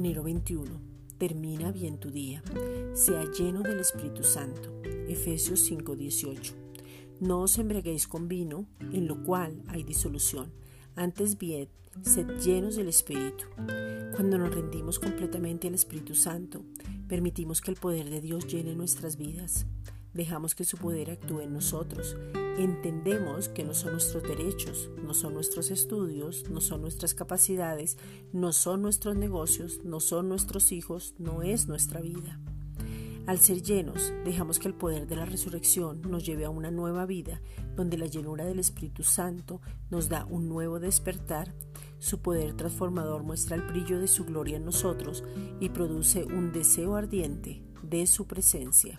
21. Termina bien tu día. Sea lleno del Espíritu Santo. Efesios 5:18. No os embriaguéis con vino, en lo cual hay disolución. Antes bien, sed llenos del Espíritu. Cuando nos rendimos completamente al Espíritu Santo, permitimos que el poder de Dios llene nuestras vidas. Dejamos que su poder actúe en nosotros. Entendemos que no son nuestros derechos, no son nuestros estudios, no son nuestras capacidades, no son nuestros negocios, no son nuestros hijos, no es nuestra vida. Al ser llenos, dejamos que el poder de la resurrección nos lleve a una nueva vida, donde la llenura del Espíritu Santo nos da un nuevo despertar. Su poder transformador muestra el brillo de su gloria en nosotros y produce un deseo ardiente de su presencia.